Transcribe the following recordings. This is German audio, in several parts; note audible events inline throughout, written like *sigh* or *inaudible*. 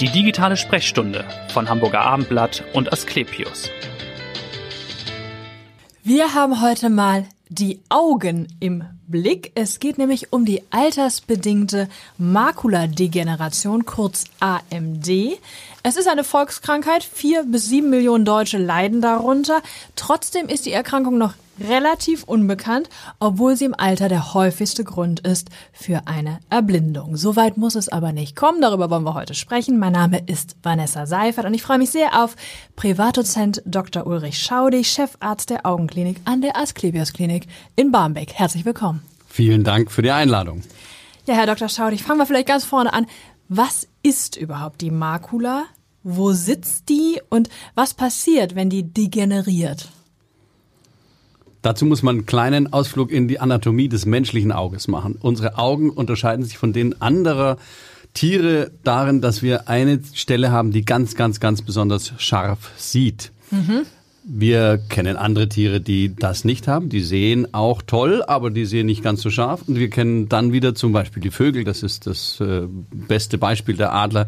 Die digitale Sprechstunde von Hamburger Abendblatt und Asklepios. Wir haben heute mal die Augen im Blick. Es geht nämlich um die altersbedingte Makuladegeneration, kurz AMD. Es ist eine Volkskrankheit. Vier bis sieben Millionen Deutsche leiden darunter. Trotzdem ist die Erkrankung noch relativ unbekannt, obwohl sie im Alter der häufigste Grund ist für eine Erblindung. Soweit muss es aber nicht kommen. Darüber wollen wir heute sprechen. Mein Name ist Vanessa Seifert und ich freue mich sehr auf Privatdozent Dr. Ulrich Schaudig, Chefarzt der Augenklinik an der Asklepios Klinik in Barmbek. Herzlich willkommen. Vielen Dank für die Einladung. Ja, Herr Dr. Schaudig, fangen wir vielleicht ganz vorne an. Was ist überhaupt die Makula? Wo sitzt die und was passiert, wenn die degeneriert? Dazu muss man einen kleinen Ausflug in die Anatomie des menschlichen Auges machen. Unsere Augen unterscheiden sich von denen anderer Tiere darin, dass wir eine Stelle haben, die ganz, ganz, ganz besonders scharf sieht. Mhm. Wir kennen andere Tiere, die das nicht haben. Die sehen auch toll, aber die sehen nicht ganz so scharf. Und wir kennen dann wieder zum Beispiel die Vögel. Das ist das äh, beste Beispiel der Adler.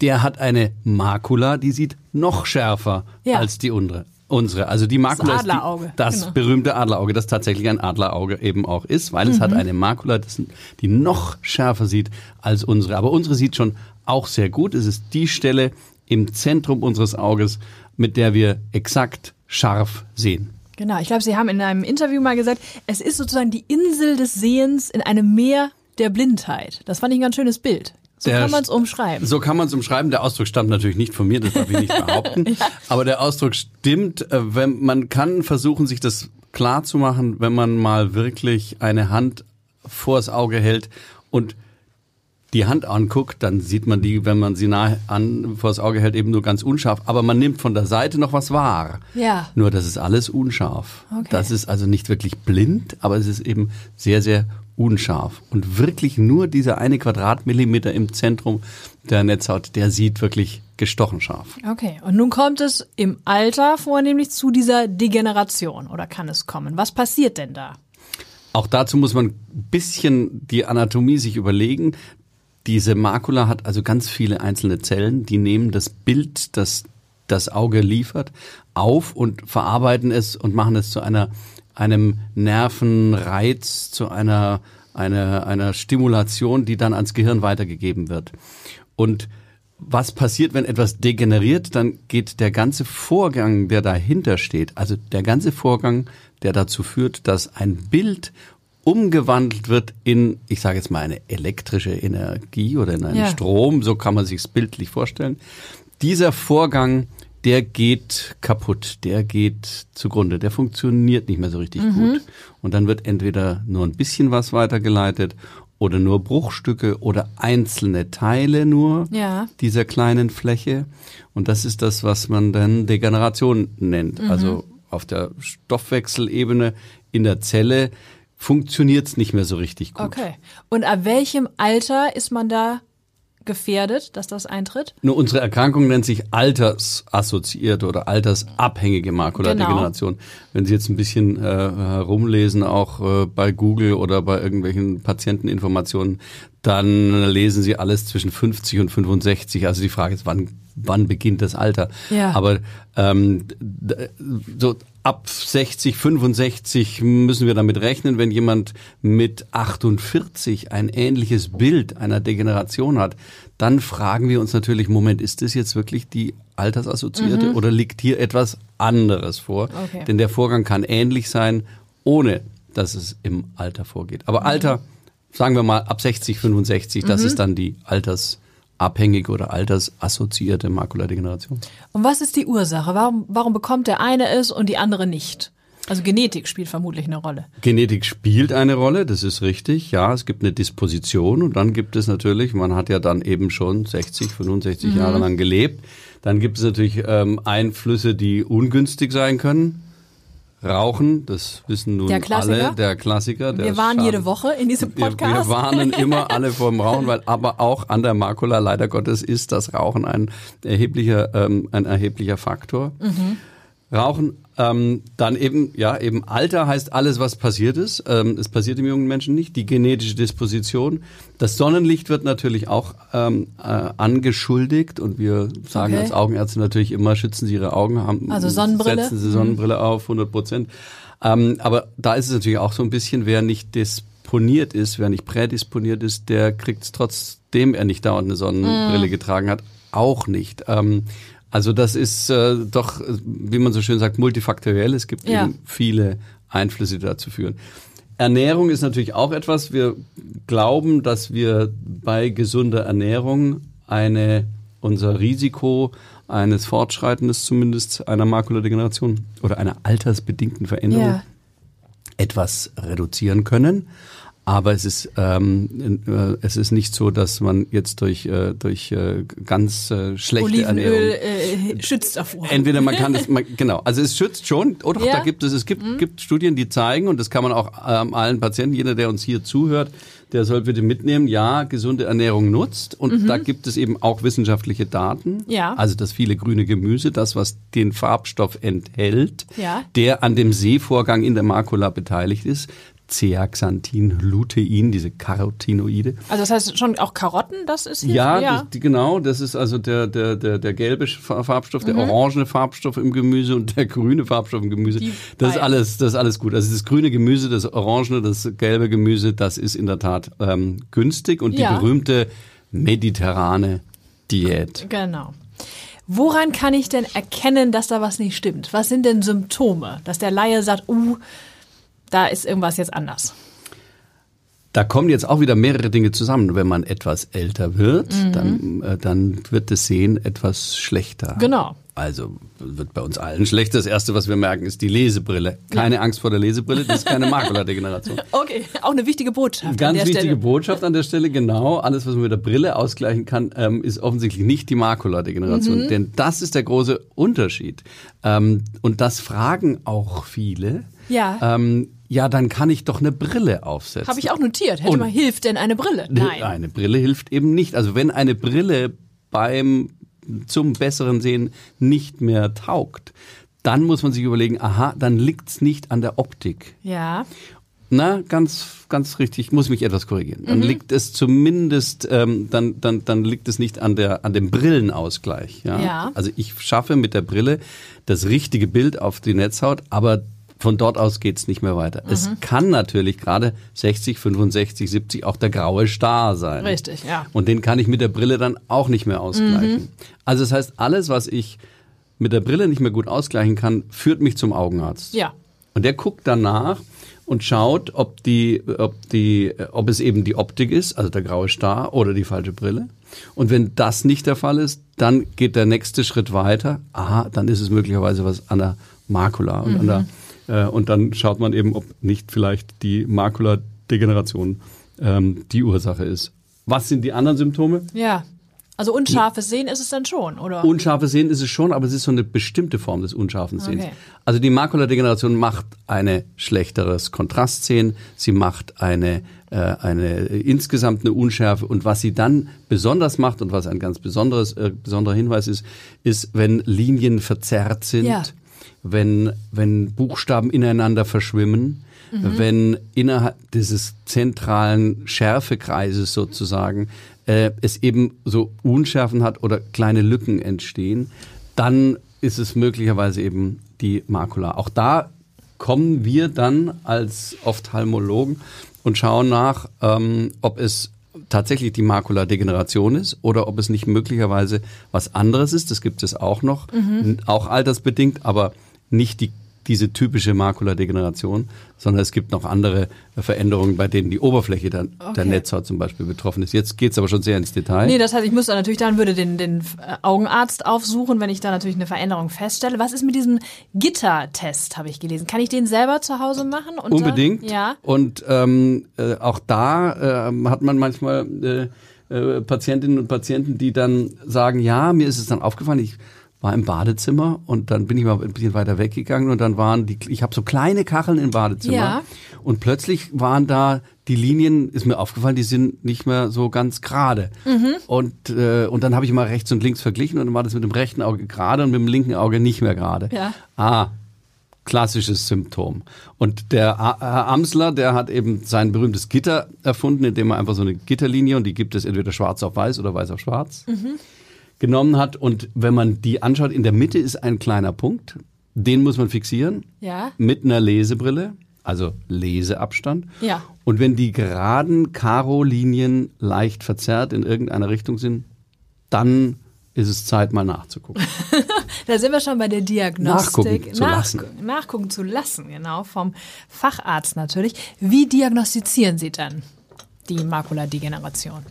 Der hat eine Makula, die sieht noch schärfer ja. als die unsere. Unsere, also die Makula das Adlerauge, ist die, das genau. berühmte Adlerauge, das tatsächlich ein Adlerauge eben auch ist, weil es mhm. hat eine Makula, die noch schärfer sieht als unsere. Aber unsere sieht schon auch sehr gut. Es ist die Stelle im Zentrum unseres Auges, mit der wir exakt scharf sehen. Genau, ich glaube, Sie haben in einem Interview mal gesagt, es ist sozusagen die Insel des Sehens in einem Meer der Blindheit. Das fand ich ein ganz schönes Bild. So der, kann man es umschreiben. So kann man es umschreiben. Der Ausdruck stammt natürlich nicht von mir, das darf ich nicht *laughs* behaupten. ja. Aber der Ausdruck stimmt. Äh, wenn, man kann versuchen, sich das klar zu machen, wenn man mal wirklich eine Hand vors Auge hält und die Hand anguckt, dann sieht man die, wenn man sie nah an vors Auge hält, eben nur ganz unscharf. Aber man nimmt von der Seite noch was wahr. Ja. Nur das ist alles unscharf. Okay. Das ist also nicht wirklich blind, aber es ist eben sehr, sehr unscharf. Und wirklich nur dieser eine Quadratmillimeter im Zentrum der Netzhaut, der sieht wirklich gestochen scharf. Okay, und nun kommt es im Alter vornehmlich zu dieser Degeneration oder kann es kommen? Was passiert denn da? Auch dazu muss man ein bisschen die Anatomie sich überlegen. Diese Makula hat also ganz viele einzelne Zellen, die nehmen das Bild, das das Auge liefert, auf und verarbeiten es und machen es zu einer einem Nervenreiz, zu einer, einer, einer Stimulation, die dann ans Gehirn weitergegeben wird. Und was passiert, wenn etwas degeneriert, dann geht der ganze Vorgang, der dahinter steht, also der ganze Vorgang, der dazu führt, dass ein Bild umgewandelt wird in, ich sage jetzt mal, eine elektrische Energie oder in einen ja. Strom, so kann man sich es bildlich vorstellen. Dieser Vorgang der geht kaputt, der geht zugrunde, der funktioniert nicht mehr so richtig mhm. gut. Und dann wird entweder nur ein bisschen was weitergeleitet oder nur Bruchstücke oder einzelne Teile nur ja. dieser kleinen Fläche. Und das ist das, was man dann Degeneration nennt. Mhm. Also auf der Stoffwechselebene in der Zelle funktioniert es nicht mehr so richtig gut. Okay. Und ab welchem Alter ist man da gefährdet, dass das eintritt? Nur unsere Erkrankung nennt sich altersassoziierte oder altersabhängige Makuladegeneration. Genau. Wenn Sie jetzt ein bisschen äh, herumlesen, auch äh, bei Google oder bei irgendwelchen Patienteninformationen, dann lesen Sie alles zwischen 50 und 65. Also die Frage ist, wann wann beginnt das Alter? Ja. Aber ähm, so ab 60, 65 müssen wir damit rechnen, wenn jemand mit 48 ein ähnliches Bild einer Degeneration hat, dann fragen wir uns natürlich, Moment, ist das jetzt wirklich die Altersassoziierte mhm. oder liegt hier etwas anderes vor? Okay. Denn der Vorgang kann ähnlich sein, ohne dass es im Alter vorgeht. Aber mhm. Sagen wir mal ab 60, 65, das mhm. ist dann die altersabhängige oder altersassoziierte Makuladegeneration. Und was ist die Ursache? Warum, warum bekommt der eine es und die andere nicht? Also Genetik spielt vermutlich eine Rolle. Genetik spielt eine Rolle, das ist richtig. Ja, es gibt eine Disposition und dann gibt es natürlich, man hat ja dann eben schon 60, 65 mhm. Jahre lang gelebt. Dann gibt es natürlich ähm, Einflüsse, die ungünstig sein können. Rauchen, das wissen nun der alle, der Klassiker. Der wir warnen jede Woche in diesem Podcast. Wir, wir warnen *laughs* immer alle vor dem Rauchen, weil aber auch an der Makula leider Gottes ist das Rauchen ein erheblicher, ähm, ein erheblicher Faktor. Mhm. Rauchen, ähm, dann eben, ja, eben Alter heißt alles, was passiert ist. Ähm, es passiert im jungen Menschen nicht. Die genetische Disposition. Das Sonnenlicht wird natürlich auch ähm, äh, angeschuldigt und wir sagen Okay. als Augenärzte natürlich immer, schützen Sie Ihre Augen, haben, Also Sonnenbrille? setzen Sie Sonnenbrille auf, 100 Prozent. Ähm, aber da ist es natürlich auch so ein bisschen, wer nicht disponiert ist, wer nicht prädisponiert ist, der kriegt es trotzdem er nicht dauernd eine Sonnenbrille getragen hat, auch nicht. Ähm, also das ist äh, doch, äh, wie man so schön sagt, multifaktoriell. Es gibt Ja. eben viele Einflüsse, die dazu führen. Ernährung ist natürlich auch etwas. Wir glauben, dass wir bei gesunder Ernährung eine, unser Risiko eines Fortschreitens zumindest einer Makuladegeneration oder einer altersbedingten Veränderung Ja. etwas reduzieren können. Aber es ist, ähm, äh, es ist nicht so, dass man jetzt durch, äh, durch äh, ganz äh, schlechte Ernährung Olivenöl äh, schützt davor. Entweder man kann *laughs* das, man, genau, also es schützt schon, oder Ja. da gibt es, es gibt, gibt Studien, die zeigen, und das kann man auch ähm, allen Patienten, jeder, der uns hier zuhört, der soll bitte mitnehmen, ja, gesunde Ernährung nutzt und da gibt es eben auch wissenschaftliche Daten. Ja. Also das viele grüne Gemüse, das, was den Farbstoff enthält, Ja. der an dem Sehvorgang in der Makula beteiligt ist, Zeaxanthin, Lutein, diese Carotinoide. Also das heißt schon auch Karotten, das ist hier? Ja, ja. Das, genau, das ist also der, der, der, der gelbe Fa- Farbstoff, Mhm. der orangene Farbstoff im Gemüse und der grüne Farbstoff im Gemüse. Die Das ist alles, das ist alles gut. Also das grüne Gemüse, das orangene, das gelbe Gemüse, das ist in der Tat ähm, günstig und Ja. die berühmte mediterrane Diät. Genau. Woran kann ich denn erkennen, dass da was nicht stimmt? Was sind denn Symptome, dass der Laie sagt, uh, da ist irgendwas jetzt anders? Da kommen jetzt auch wieder mehrere Dinge zusammen. Wenn man etwas älter wird, Mhm. dann, äh, dann wird das Sehen etwas schlechter. Genau. Also wird bei uns allen schlecht. Das Erste, was wir merken, ist die Lesebrille. Keine Angst vor der Lesebrille, das ist keine *laughs* Makuladegeneration. Okay, auch eine wichtige Botschaft. an Ganz wichtige Stelle. Botschaft an der Stelle, genau. Alles, was man mit der Brille ausgleichen kann, ähm, ist offensichtlich nicht die Makuladegeneration. Mhm. Denn das ist der große Unterschied. Ähm, und das fragen auch viele. Ja. Ähm, ja, dann kann ich doch eine Brille aufsetzen. Habe ich auch notiert. Hätte Und- mal, hilft denn eine Brille? Nein. Eine Brille hilft eben nicht. Also wenn eine Brille beim zum besseren Sehen nicht mehr taugt, dann muss man sich überlegen, aha, dann liegt's nicht an der Optik. Ja. Na, ganz, ganz richtig, muss mich etwas korrigieren. Mhm. Dann liegt es zumindest, ähm, dann, dann, dann liegt es nicht an der, an dem Brillenausgleich. Ja? Ja. Also ich schaffe mit der Brille das richtige Bild auf die Netzhaut, aber von dort aus geht's nicht mehr weiter. Es Mhm. kann natürlich gerade 60, 65, 70 auch der graue Star sein. Richtig, ja. Und den kann ich mit der Brille dann auch nicht mehr ausgleichen. Also das heißt, alles, was ich mit der Brille nicht mehr gut ausgleichen kann, führt mich zum Augenarzt. Ja. Und der guckt danach und schaut, ob die, ob die, ob es eben die Optik ist, also der graue Star oder die falsche Brille. Und wenn das nicht der Fall ist, dann geht der nächste Schritt weiter. Aha, dann ist es möglicherweise was an der Makula und an der, äh, und dann schaut man eben, ob nicht vielleicht die Makuladegeneration ähm, die Ursache ist. Was sind die anderen Symptome? Ja. Also unscharfes Sehen ist es dann schon, oder? Unscharfes Sehen ist es schon, aber es ist so eine bestimmte Form des unscharfen Sehens. Okay. Also die Makuladegeneration macht eine schlechteres Kontrastsehen, sie macht eine, äh, eine insgesamt eine Unschärfe und was sie dann besonders macht und was ein ganz besonderes, äh, besonderer Hinweis ist, ist, wenn Linien verzerrt sind, Ja. Wenn, wenn Buchstaben ineinander verschwimmen, wenn innerhalb dieses zentralen Schärfekreises sozusagen äh, es eben so Unschärfen hat oder kleine Lücken entstehen, dann ist es möglicherweise eben die Makula. Auch da kommen wir dann als Ophthalmologen und schauen nach, ähm, ob es tatsächlich die Makuladegeneration ist oder ob es nicht möglicherweise was anderes ist. Das gibt es auch noch, auch altersbedingt, aber nicht die diese typische Makuladegeneration, sondern es gibt noch andere Veränderungen, bei denen die Oberfläche der, der Okay. Netzhaut zum Beispiel betroffen ist. Jetzt geht's aber schon sehr ins Detail. Nee, das heißt, ich müsste natürlich dann würde den, den äh, Augenarzt aufsuchen, wenn ich da natürlich eine Veränderung feststelle. Was ist mit diesem Gittertest, habe ich gelesen? Kann ich den selber zu Hause machen? Und Unbedingt. Dann, ja. Und ähm, äh, auch da ähm, hat man manchmal äh, äh, Patientinnen und Patienten, die dann sagen, ja, mir ist es dann aufgefallen, ich war im Badezimmer und dann bin ich mal ein bisschen weiter weggegangen und dann waren die, ich habe so kleine Kacheln im Badezimmer Ja. und plötzlich waren da die Linien, ist mir aufgefallen, die sind nicht mehr so ganz gerade. Mhm. Und, äh, und dann habe ich mal rechts und links verglichen und dann war das mit dem rechten Auge gerade und mit dem linken Auge nicht mehr gerade. Ja. Ah, klassisches Symptom. Und der Herr Amsler, der hat eben sein berühmtes Gitter erfunden, indem er einfach so eine Gitterlinie, und die gibt es entweder schwarz auf weiß oder weiß auf schwarz, genommen hat. Und wenn man die anschaut, in der Mitte ist ein kleiner Punkt, den muss man fixieren Ja. mit einer Lesebrille, also Leseabstand. Ja. Und wenn die geraden Karo-Linien leicht verzerrt in irgendeiner Richtung sind, dann ist es Zeit, mal nachzugucken. *laughs* Da sind wir schon bei der Diagnostik. Nachgucken zu lassen. Nachgucken zu lassen, genau, vom Facharzt natürlich. Wie diagnostizieren Sie dann die Makuladegeneration?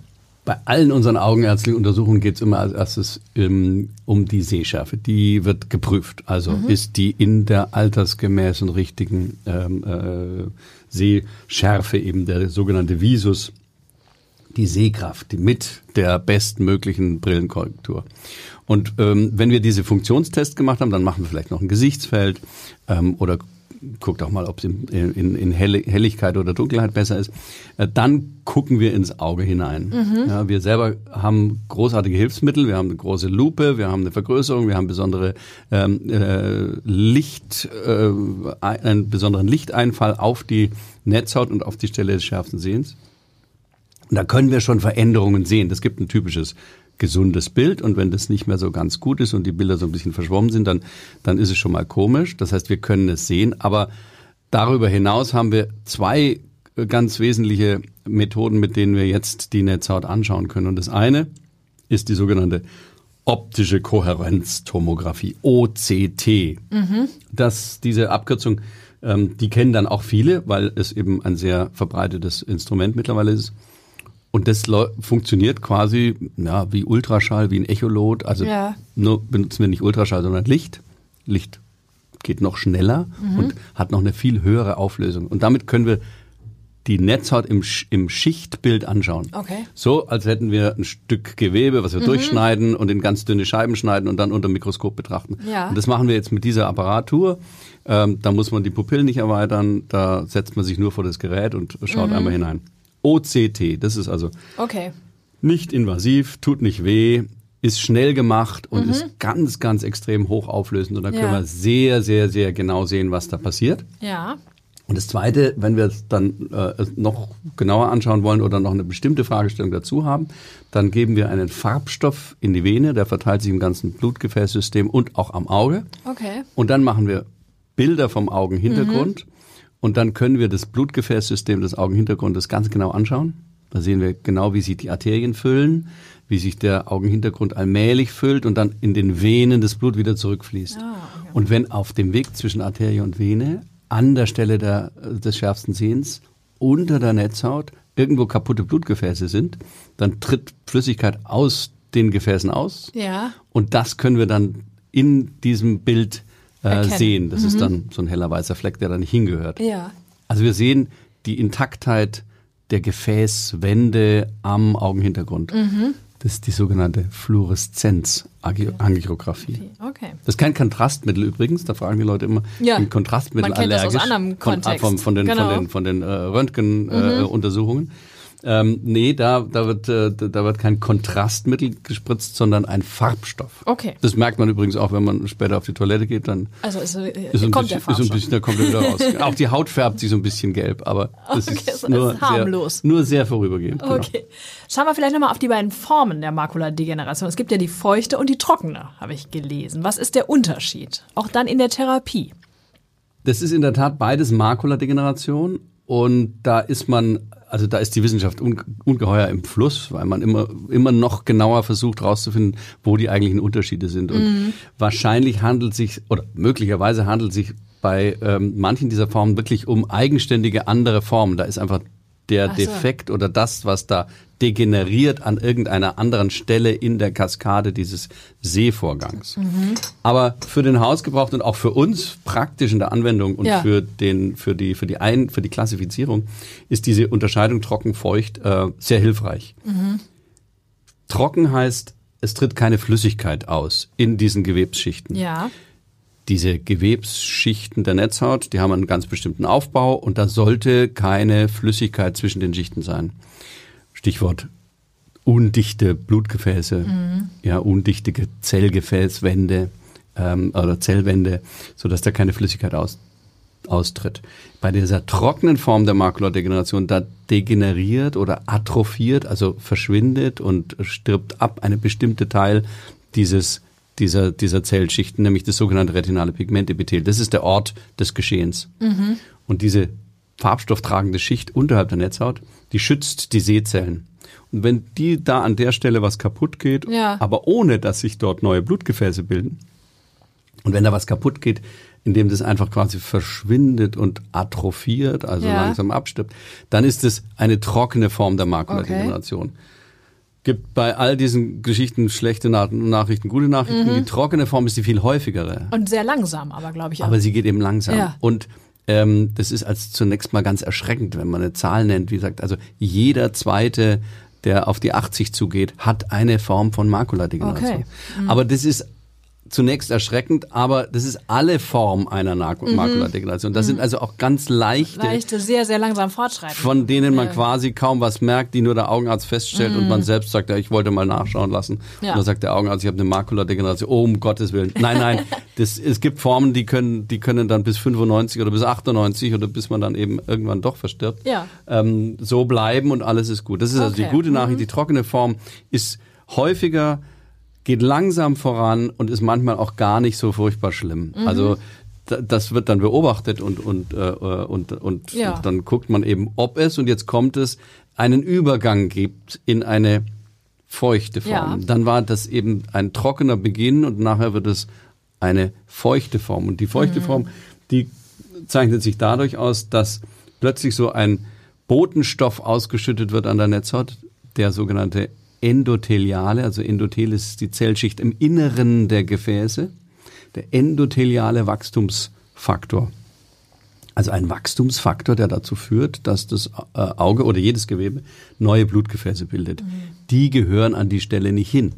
Bei allen unseren augenärztlichen Untersuchungen geht es immer als erstes ähm, um die Sehschärfe. Die wird geprüft. Also ist die in der altersgemäßen richtigen ähm, äh, Sehschärfe eben der sogenannte Visus, die Sehkraft, die mit der bestmöglichen Brillenkorrektur. Und ähm, wenn wir diese Funktionstests gemacht haben, dann machen wir vielleicht noch ein Gesichtsfeld ähm, oder guckt auch mal, ob es in, in, in Helligkeit oder Dunkelheit besser ist. Äh, dann gucken wir ins Auge hinein. Ja, wir selber haben großartige Hilfsmittel. Wir haben eine große Lupe, wir haben eine Vergrößerung, wir haben besondere ähm, äh, Licht, äh, einen besonderen Lichteinfall auf die Netzhaut und auf die Stelle des schärfsten Sehens. Und da können wir schon Veränderungen sehen. Das gibt ein typisches gesundes Bild und wenn das nicht mehr so ganz gut ist und die Bilder so ein bisschen verschwommen sind, dann, dann ist es schon mal komisch. Das heißt, wir können es sehen, aber darüber hinaus haben wir zwei ganz wesentliche Methoden, mit denen wir jetzt die Netzhaut anschauen können. Und das eine ist die sogenannte optische Kohärenztomographie, OCT. Das, diese Abkürzung, ähm, die kennen dann auch viele, weil es eben ein sehr verbreitetes Instrument mittlerweile ist. Und das funktioniert quasi ja, wie Ultraschall, wie ein Echolot. Also Ja. nur benutzen wir nicht Ultraschall, sondern Licht. Licht geht noch schneller und hat noch eine viel höhere Auflösung. Und damit können wir die Netzhaut im, im Schichtbild anschauen. Okay. So, als hätten wir ein Stück Gewebe, was wir durchschneiden und in ganz dünne Scheiben schneiden und dann unter dem Mikroskop betrachten. Ja. Und das machen wir jetzt mit dieser Apparatur. Ähm, da muss man die Pupillen nicht erweitern, da setzt man sich nur vor das Gerät und schaut einmal hinein. OCT, das ist also Okay. nicht invasiv, tut nicht weh, ist schnell gemacht und ist ganz, ganz extrem hochauflösend. Und da können Ja. wir sehr, sehr, sehr genau sehen, was da passiert. Ja. Und das Zweite, wenn wir es dann äh, noch genauer anschauen wollen oder noch eine bestimmte Fragestellung dazu haben, dann geben wir einen Farbstoff in die Vene, der verteilt sich im ganzen Blutgefäßsystem und auch am Auge. Okay. Und dann machen wir Bilder vom Augenhintergrund und dann können wir das Blutgefäßsystem des Augenhintergrundes ganz genau anschauen. Da sehen wir genau, wie sich die Arterien füllen, wie sich der Augenhintergrund allmählich füllt und dann in den Venen das Blut wieder zurückfließt. Und wenn auf dem Weg zwischen Arterie und Vene an der Stelle der, des schärfsten Sehens unter der Netzhaut irgendwo kaputte Blutgefäße sind, dann tritt Flüssigkeit aus den Gefäßen aus Ja. und das können wir dann in diesem Bild äh, sehen. Das ist dann so ein heller weißer Fleck, der da nicht hingehört. Ja. Also wir sehen die Intaktheit der Gefäßwände am Augenhintergrund. Mhm. Das ist die sogenannte Fluoreszenzangiographie. Okay. Das ist kein Kontrastmittel übrigens, da fragen die Leute immer, Ja. sind Kontrastmittel Man kennt das aus allergisch? anderem Von- Kontext. Von, von den, Genau. Mhm. von den, von den äh, Röntgenuntersuchungen. Äh, Untersuchungen. Ähm, nee, da, da, wird, äh, da wird kein Kontrastmittel gespritzt, sondern ein Farbstoff. Okay. Das merkt man übrigens auch, wenn man später auf die Toilette geht, dann Also ist, äh, ist so ein, kommt bisschen, der ist ein bisschen, da kommt er wieder raus. *laughs* auch die Haut färbt sich so ein bisschen gelb, aber *laughs* das Okay, ist, so ist nur, harmlos. Sehr, nur sehr vorübergehend. Genau. Okay. Schauen wir vielleicht nochmal auf die beiden Formen der Makuladegeneration. Es gibt ja die feuchte und die trockene, habe ich gelesen. Was ist der Unterschied? Auch dann in der Therapie. Das ist in der Tat beides Makuladegeneration und da ist man, also da ist die Wissenschaft unge- ungeheuer im Fluss, weil man immer, immer noch genauer versucht herauszufinden, wo die eigentlichen Unterschiede sind. Und wahrscheinlich handelt sich, oder möglicherweise handelt sich bei ähm, manchen dieser Formen wirklich um eigenständige andere Formen. Da ist einfach der so. Defekt oder das, was da degeneriert an irgendeiner anderen Stelle in der Kaskade dieses Sehvorgangs. Aber für den Hausgebrauch und auch für uns praktisch in der Anwendung und Ja. für den für die für die ein für die Klassifizierung ist diese Unterscheidung trocken feucht äh, sehr hilfreich. Trocken heißt es tritt keine Flüssigkeit aus in diesen Gewebsschichten. Ja. Diese Gewebsschichten der Netzhaut, die haben einen ganz bestimmten Aufbau und da sollte keine Flüssigkeit zwischen den Schichten sein. Stichwort undichte Blutgefäße, ja, undichte Ge- Zellgefäßwände ähm, oder Zellwände, sodass da keine Flüssigkeit aus, austritt. Bei dieser trockenen Form der Makuladegeneration, da degeneriert oder atrophiert, also verschwindet und stirbt ab eine bestimmte Teil dieses, dieser, dieser Zellschichten, nämlich das sogenannte retinale Pigmentepithel. Das ist der Ort des Geschehens. Und diese farbstofftragende Schicht unterhalb der Netzhaut, die schützt die Sehzellen. Und wenn die da an der Stelle was kaputt geht, Ja. aber ohne dass sich dort neue Blutgefäße bilden, und wenn da was kaputt geht, indem das einfach quasi verschwindet und atrophiert, also Ja. langsam abstirbt, dann ist es eine trockene Form der Makuladegeneration. Gibt bei all diesen Geschichten schlechte Na Nachrichten, gute Nachrichten. Mhm. Die trockene Form ist die viel häufigere. Und sehr langsam, aber glaube ich auch. Aber sie geht eben langsam. Ja. Und ähm, das ist als zunächst mal ganz erschreckend, wenn man eine Zahl nennt, wie gesagt, also jeder zweite, der auf die 80 zugeht, hat eine Form von Makuladegeneration. Okay. Mhm. Aber das ist zunächst erschreckend, aber das ist alle Form einer Nak- Makuladegeneration. Das sind also auch ganz leichte, Mhm. Leichte, sehr, sehr langsam fortschreiten. von denen man Ja. Mhm. quasi kaum was merkt, die nur der Augenarzt feststellt und man selbst sagt, ja, ich wollte mal nachschauen lassen. Ja. Und dann sagt der Augenarzt, ich habe eine Makuladegeneration. Oh, um Gottes Willen. Nein, nein, *laughs* das, es gibt Formen, die können, die können dann bis 95 oder bis 98 oder bis man dann eben irgendwann doch verstirbt, Ja. ähm, so bleiben und alles ist gut. Das ist also die Okay. gute Nachricht. Die trockene Form ist häufiger, geht langsam voran und ist manchmal auch gar nicht so furchtbar schlimm. Mhm. Also da- das wird dann beobachtet und und äh, und und Ja. dann guckt man eben, ob es und jetzt kommt es einen Übergang gibt in eine feuchte Form. Ja. Dann war das eben ein trockener Beginn und nachher wird es eine feuchte Form. Und die feuchte Form, die zeichnet sich dadurch aus, dass plötzlich so ein Botenstoff ausgeschüttet wird an der Netzhaut, der sogenannte endotheliale, also Endothel ist die Zellschicht im Inneren der Gefäße, der endotheliale Wachstumsfaktor. Also ein Wachstumsfaktor, der dazu führt, dass das äh, Auge oder jedes Gewebe neue Blutgefäße bildet. Die gehören an die Stelle nicht hin.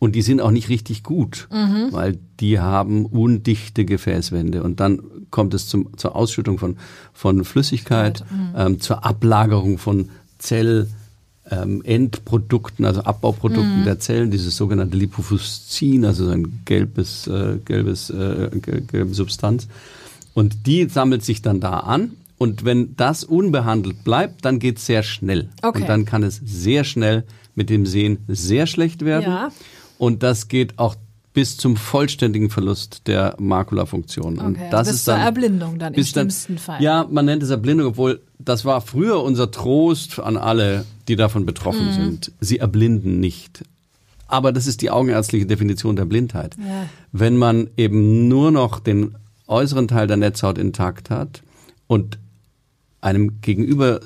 Und die sind auch nicht richtig gut, weil die haben undichte Gefäßwände. Und dann kommt es zum, zur Ausschüttung von, von Flüssigkeit, ähm, zur Ablagerung von Zell, ähm, Endprodukten, also Abbauprodukten der Zellen, dieses sogenannte Lipofuscin, also so ein gelbes, äh, gelbes, äh, gel- gelbe Substanz. Und die sammelt sich dann da an. Und wenn das unbehandelt bleibt, dann geht's sehr schnell. Okay. Und dann kann es sehr schnell mit dem Sehen sehr schlecht werden. Ja. Und das geht auch bis zum vollständigen Verlust der Makulafunktion. Und Okay, das bis ist zur dann, Erblindung dann im bis dann- schlimmsten Fall. Ja, man nennt es Erblindung, obwohl das war früher unser Trost an alle, die davon betroffen Mhm. sind. Sie erblinden nicht. Aber das ist die augenärztliche Definition der Blindheit. Ja. Wenn man eben nur noch den äußeren Teil der Netzhaut intakt hat und einem gegenüber äh,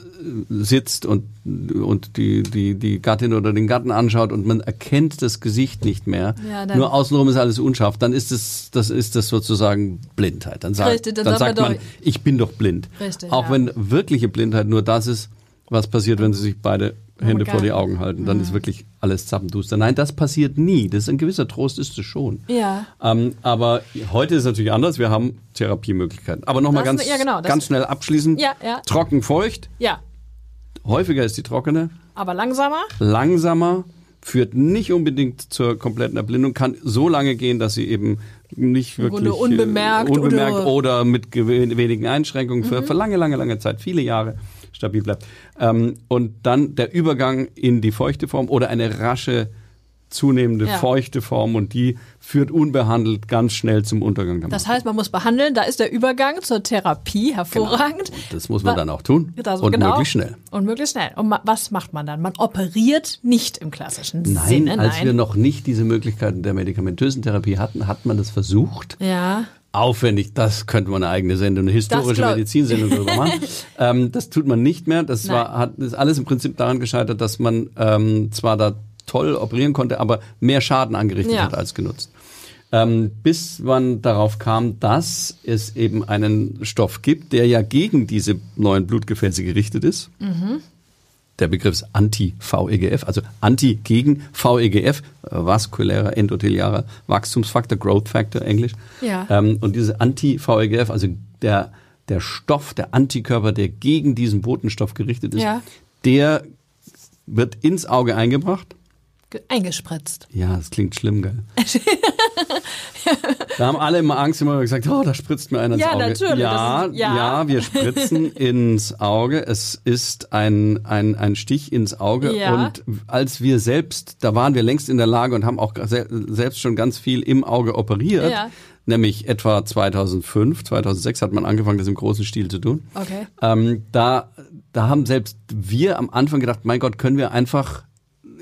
sitzt und, und die, die, die Gattin oder den Gatten anschaut und man erkennt das Gesicht nicht mehr, Ja, nur außenrum ist alles unscharf, dann ist das, das ist das sozusagen Blindheit. Dann sagt, Richtig, dann dann sagt man ich bin doch blind. Richtig, Auch ja. wenn wirkliche Blindheit nur das ist, was passiert, wenn sie sich beide Hände Oh, vor die. Augen halten, dann ist wirklich alles zappenduster. Nein, das passiert nie. Das ist ein gewisser Trost, ist es schon. Ja. Ähm, aber heute ist es natürlich anders. Wir haben Therapiemöglichkeiten. Aber nochmal ganz, ja, genau, ganz schnell abschließen. Ja, ja. Trocken, feucht. Ja, Häufiger ist die trockene. aber langsamer. Langsamer. Führt nicht unbedingt zur kompletten Erblindung. Kann so lange gehen, dass sie eben nicht wirklich unbemerkt äh, unbemerkt oder- Mhm. oder, mit wenigen Einschränkungen für, für lange, lange, lange Zeit, viele Jahre stabil bleibt. Ähm, und dann der Übergang in die feuchte Form oder eine rasche zunehmende Ja. feuchte Form und die führt unbehandelt ganz schnell zum Untergang der Das heißt, man muss behandeln. Da ist der Übergang zur Therapie hervorragend. Das muss man Wa- dann auch tun Das- und genau. möglichst schnell. Und möglichst schnell. Und ma was macht man dann? Man operiert nicht im klassischen Nein, Sinne. als wir Nein. noch nicht diese Möglichkeiten der medikamentösen Therapie hatten, hat man das versucht. Ja. Aufwendig, das könnte man eine eigene Sendung, eine historische Medizinsendung darüber machen. *laughs* ähm, das tut man nicht mehr. Das Nein. war, hat, ist alles im Prinzip daran gescheitert, dass man ähm, zwar da toll operieren konnte, aber mehr Schaden angerichtet Ja. hat als genutzt. Ähm, bis man darauf kam, dass es eben einen Stoff gibt, der ja gegen diese neuen Blutgefäße gerichtet ist. Der Begriff ist Anti-VEGF, also Anti gegen VEGF, äh, vaskulärer endotheliarer Wachstumsfaktor, Growth Factor Englisch. Ja. Ähm, und diese Anti-VEGF, also der, der Stoff, der Antikörper, der gegen diesen Botenstoff gerichtet ist, Ja. der wird ins Auge eingebracht. Ge- Eingespritzt. Ja, das klingt schlimm, gell? *laughs* da haben alle immer Angst, immer gesagt, oh, da spritzt mir einer ins Ja, Auge. natürlich, Ja, ist- ja. ja, wir spritzen *laughs* ins Auge. Es ist ein, ein, ein Stich ins Auge. Ja. Und als wir selbst, da waren wir längst in der Lage und haben auch se selbst schon ganz viel im Auge operiert. Ja. Nämlich etwa 2005, 2006 hat man angefangen, das im großen Stil zu tun. Okay. Ähm, da, da haben selbst wir am Anfang gedacht, mein Gott, können wir einfach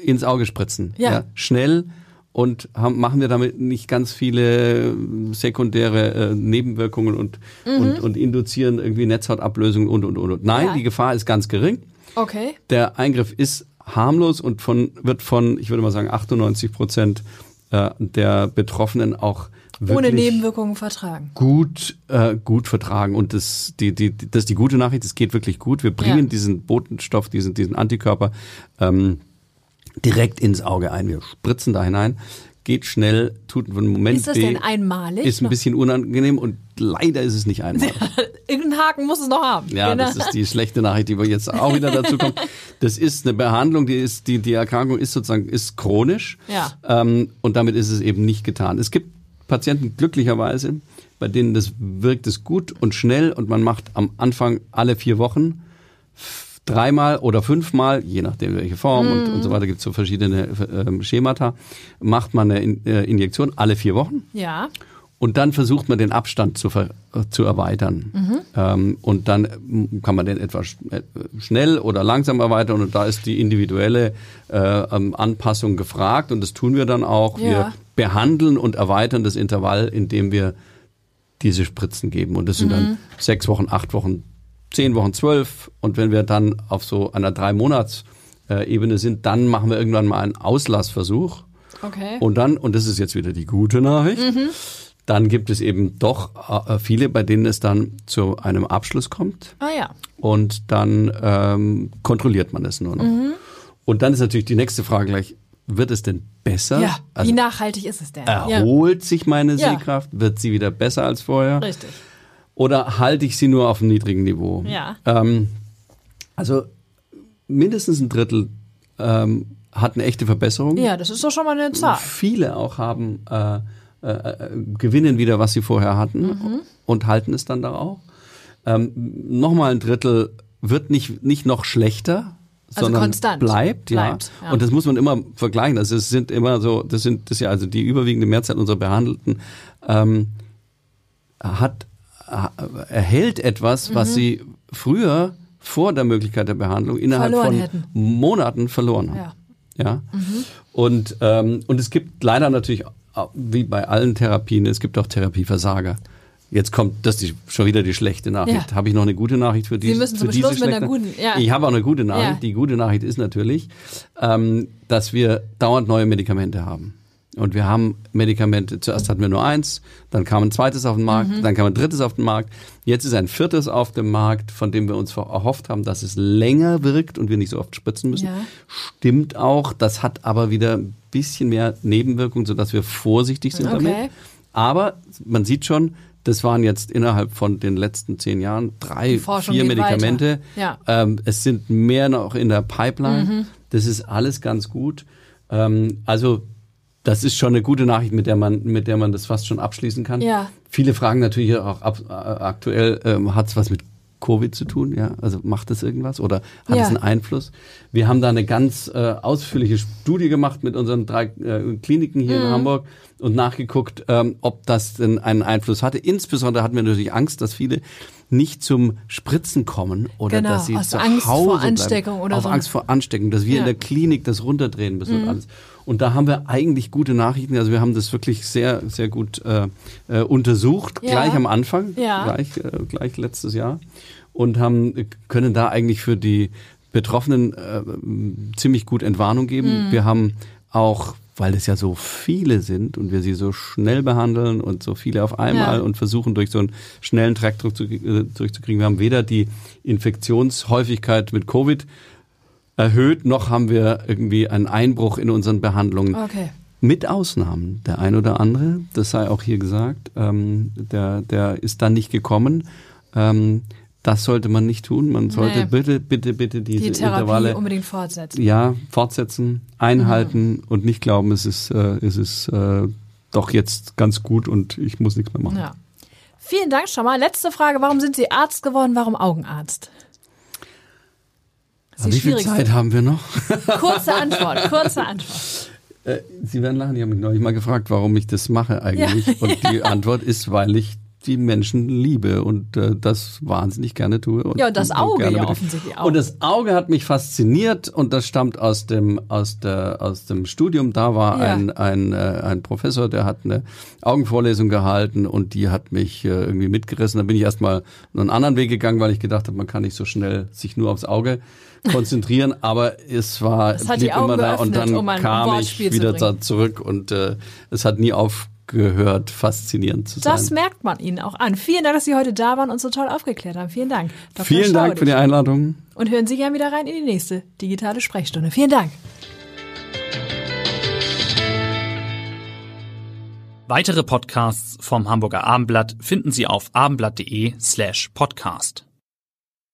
ins Auge spritzen. Ja. schnell und haben, machen wir damit nicht ganz viele äh, sekundäre äh, Nebenwirkungen und, und, und induzieren irgendwie Netzhautablösungen und, und, und. und. Nein, Ja. die Gefahr ist ganz gering. Okay. Der Eingriff ist harmlos und von, wird von, ich würde mal sagen, 98 Prozent äh, der Betroffenen auch Ohne Nebenwirkungen vertragen. gut, äh, gut vertragen. Und das, die, die, das ist die gute Nachricht, es geht wirklich gut. Wir bringen Ja. diesen Botenstoff, diesen, diesen Antikörper ähm, direkt ins Auge ein. Wir spritzen da hinein, geht schnell, tut einen Moment Ist das denn einmalig? ist ein bisschen unangenehm und leider ist es nicht einmal. *laughs* Irgendeinen Haken muss es noch haben. Ja, Genau. das ist die schlechte Nachricht, die wir jetzt auch wieder *laughs* dazu kommen. Das ist eine Behandlung, die ist, die, die Erkrankung ist sozusagen, ist chronisch. Ja. Ähm, und damit ist es eben nicht getan. Es gibt Patienten glücklicherweise, bei denen das wirkt es gut und schnell und man macht am Anfang alle vier Wochen dreimal oder fünfmal, je nachdem welche Form und, und so weiter, gibt es so verschiedene ähm, Schemata, macht man eine In äh, Injektion alle vier Wochen. Ja. Und dann versucht man den Abstand zu, ver zu erweitern. Ähm, und dann kann man den etwas sch äh, schnell oder langsam erweitern. Und da ist die individuelle äh, ähm, Anpassung gefragt. Und das tun wir dann auch. Ja. Wir behandeln und erweitern das Intervall, indem wir diese Spritzen geben. Und das sind dann sechs Wochen, acht Wochen, zehn Wochen, zwölf. Und wenn wir dann auf so einer drei Monats Ebene sind, dann machen wir irgendwann mal einen Auslassversuch. Okay. Und dann, und das ist jetzt wieder die gute Nachricht, Mhm. dann gibt es eben doch äh, viele, bei denen es dann zu einem Abschluss kommt ah ja. und dann ähm, kontrolliert man es nur noch. Mhm. Und dann ist natürlich die nächste Frage gleich, wird es denn besser? Ja. Also Wie nachhaltig ist es denn? Ja. erholt sich meine Ja. Sehkraft? Wird sie wieder besser als vorher? Richtig. Oder halte ich sie nur auf einem niedrigen Niveau? Ja. Ähm, also mindestens ein Drittel ähm, hat eine echte Verbesserung. Ja, das ist doch schon mal eine Zahl. Viele auch haben äh, äh, äh, gewinnen wieder, was sie vorher hatten Mhm. und halten es dann da auch. Ähm, Nochmal ein Drittel wird nicht, nicht noch schlechter, Also sondern konstant. bleibt, ja. Bleibt, ja. Und das muss man immer vergleichen. Also es sind immer so, das sind das ist ja also die überwiegende Mehrzahl unserer Behandelten ähm, hat erhält etwas, was sie früher vor der Möglichkeit der Behandlung innerhalb Mhm. Verloren von hätten. Monaten verloren haben. Ja. Ja. Und, ähm, und es gibt leider natürlich, wie bei allen Therapien, es gibt auch Therapieversager. Jetzt kommt das die, schon wieder die schlechte Nachricht. Ja. Habe ich noch eine gute Nachricht für, dies, müssen für zum Schluss mit einer guten- ja. Ich habe auch eine gute Nachricht. Ja. Die gute Nachricht ist natürlich, ähm, dass wir dauernd neue Medikamente haben. Und wir haben Medikamente, zuerst hatten wir nur eins, dann kam ein zweites auf den Markt, Mhm. dann kam ein drittes auf den Markt. Jetzt ist ein viertes auf dem Markt, von dem wir uns erhofft haben, dass es länger wirkt und wir nicht so oft spritzen müssen. Ja. Stimmt auch, das hat aber wieder ein bisschen mehr Nebenwirkungen, sodass wir vorsichtig sind Okay. damit. Aber man sieht schon, das waren jetzt innerhalb von den letzten zehn Jahren drei, vier Medikamente. Ja. Ähm, es sind mehr noch in der Pipeline. Mhm. Das ist alles ganz gut. Ähm, also das ist schon eine gute Nachricht, mit der man, mit der man das fast schon abschließen kann. Ja. Viele fragen natürlich auch ab, äh, aktuell, ähm, hat es was mit Covid zu tun? Ja, also macht das irgendwas oder hat Ja. es einen Einfluss? Wir haben da eine ganz äh, ausführliche Studie gemacht mit unseren drei äh, Kliniken hier Mhm. in Hamburg und nachgeguckt, ähm, ob das denn einen Einfluss hatte. Insbesondere hatten wir natürlich Angst, dass viele nicht zum Spritzen kommen oder Genau, dass sie aus zu Angst Hause vor bleiben. Ansteckung oder Auf so. Angst vor Ansteckung, dass wir Ja. Mhm. in der Klinik das runterdrehen müssen und alles. Und da haben wir eigentlich gute Nachrichten. Also wir haben das wirklich sehr, sehr gut äh, äh, untersucht, Ja. gleich am Anfang, Ja. gleich, äh, gleich letztes Jahr. Und haben, können da eigentlich für die Betroffenen äh, ziemlich gut Entwarnung geben. Mhm. Wir haben auch, weil es ja so viele sind und wir sie so schnell behandeln und so viele auf einmal Ja. und versuchen durch so einen schnellen Trackdruck zu, äh, durchzukriegen. Wir haben weder die Infektionshäufigkeit mit Covid erhöht, noch haben wir irgendwie einen Einbruch in unseren Behandlungen. Okay. Mit Ausnahmen. Der ein oder andere, das sei auch hier gesagt, ähm, der, der ist dann nicht gekommen. Ähm, das sollte man nicht tun. Man sollte Nee. bitte, bitte, bitte diese Die Therapie Intervalle unbedingt fortsetzen. ja, fortsetzen, einhalten Mhm. und nicht glauben, es ist, äh, es ist äh, doch jetzt ganz gut und ich muss nichts mehr machen. Ja. Vielen Dank schon mal. Letzte Frage. Warum sind Sie Arzt geworden? Warum Augenarzt? Das ist Aber die wie viel. Zeit haben wir noch? Kurze Antwort, kurze Antwort. Äh, Sie werden lachen, die haben mich neulich mal gefragt, warum ich das mache eigentlich. Ja. Und die Antwort ist, weil ich die Menschen liebe und äh, das wahnsinnig gerne tue. Und, Ja, und das Auge gerne ja offensichtlich auch. Und das Auge hat mich fasziniert und das stammt aus dem aus der aus dem Studium. Da war Ja. ein ein äh, ein Professor, der hat eine Augenvorlesung gehalten und die hat mich äh, irgendwie mitgerissen. Da bin ich erstmal einen anderen Weg gegangen, weil ich gedacht habe, man kann nicht so schnell sich nur aufs Auge konzentrieren, *laughs* aber es war Es hat die Augen immer da und geöffnet, dann um kam ich wieder zurück und äh, es hat nie aufgehört, faszinierend zu sein. Das merkt man Ihnen auch an. Vielen Dank, dass Sie heute da waren und so toll aufgeklärt haben. Vielen Dank. Dr. Vielen Dank Schaudig. für die Einladung. Und hören Sie gerne wieder rein in die nächste digitale Sprechstunde. Vielen Dank. Weitere Podcasts vom Hamburger Abendblatt finden Sie auf abendblatt.de slash podcast.